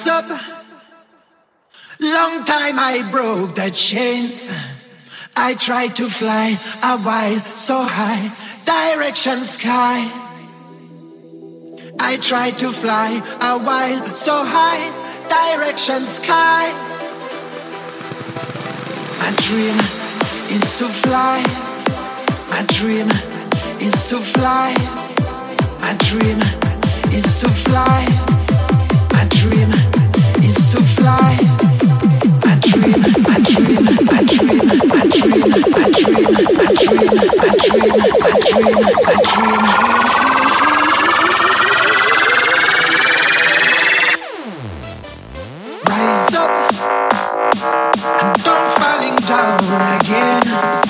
Rise up. Long time I broke the chains. I tried to fly a while so high, direction sky. I tried to fly a while so high, direction sky. My dream is to fly. My dream is to fly. My dream is to fly. Rise up and don't falling down again.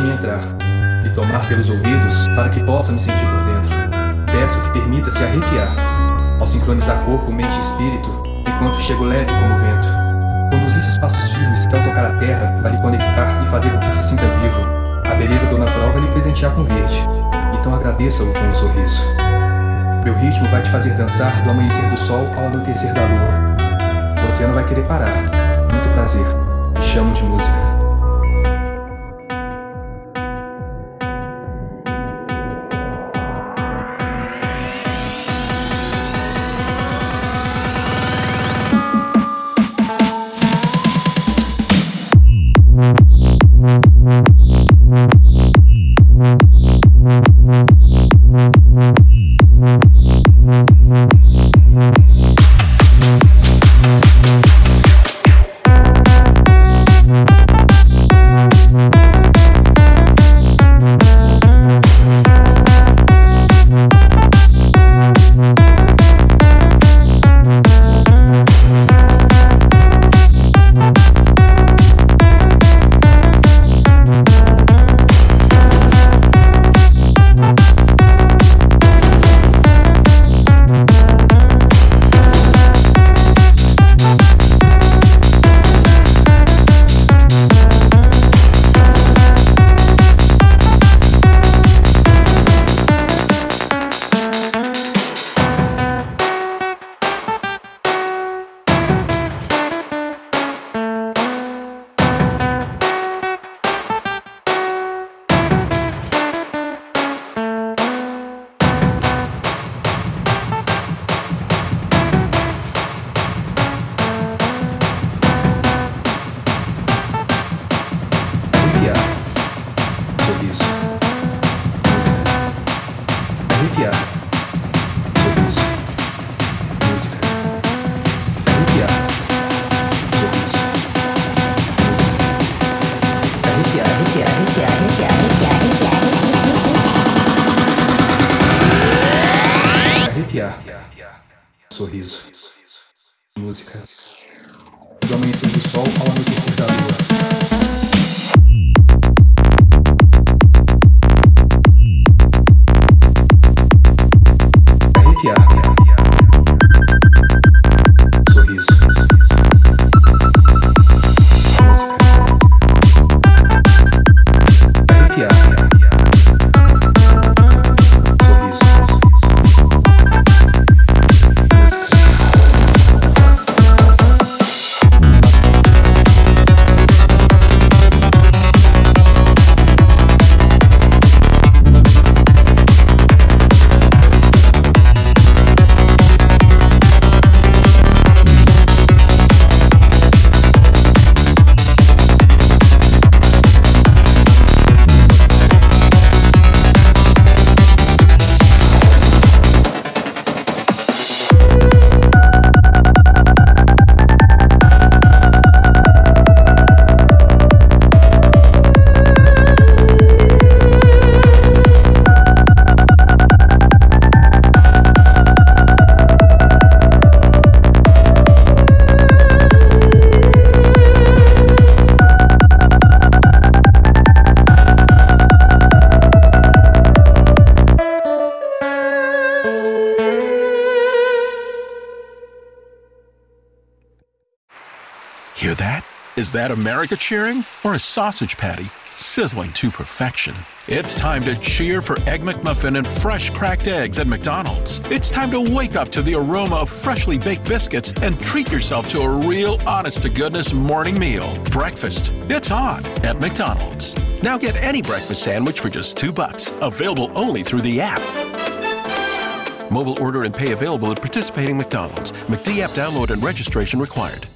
Deixe-me entrar e tomar pelos ouvidos para que possa me sentir por dentro. Peço que permita se arrepiar ao sincronizar corpo, mente e espírito enquanto chego leve como o vento. Seus passos firmes que ao tocar a terra vai lhe conectar e fazer com que se sinta vivo. A beleza do natural vai lhe presentear com verde, então agradeça-o com um sorriso. Meu ritmo vai te fazer dançar do amanhecer do sol ao anoitecer da lua. Você não vai querer parar. Muito prazer. Me chamo de música. Is that America cheering or a sausage patty sizzling to perfection? It's time to cheer for Egg McMuffin and fresh cracked eggs at McDonald's. It's time to wake up to the aroma of freshly baked biscuits and treat yourself to a real honest to goodness morning meal. Breakfast. It's on at McDonald's. Now get any breakfast sandwich for just 2 bucks. Available only through the app. Mobile order and pay available at participating McDonald's. McD app download and registration required.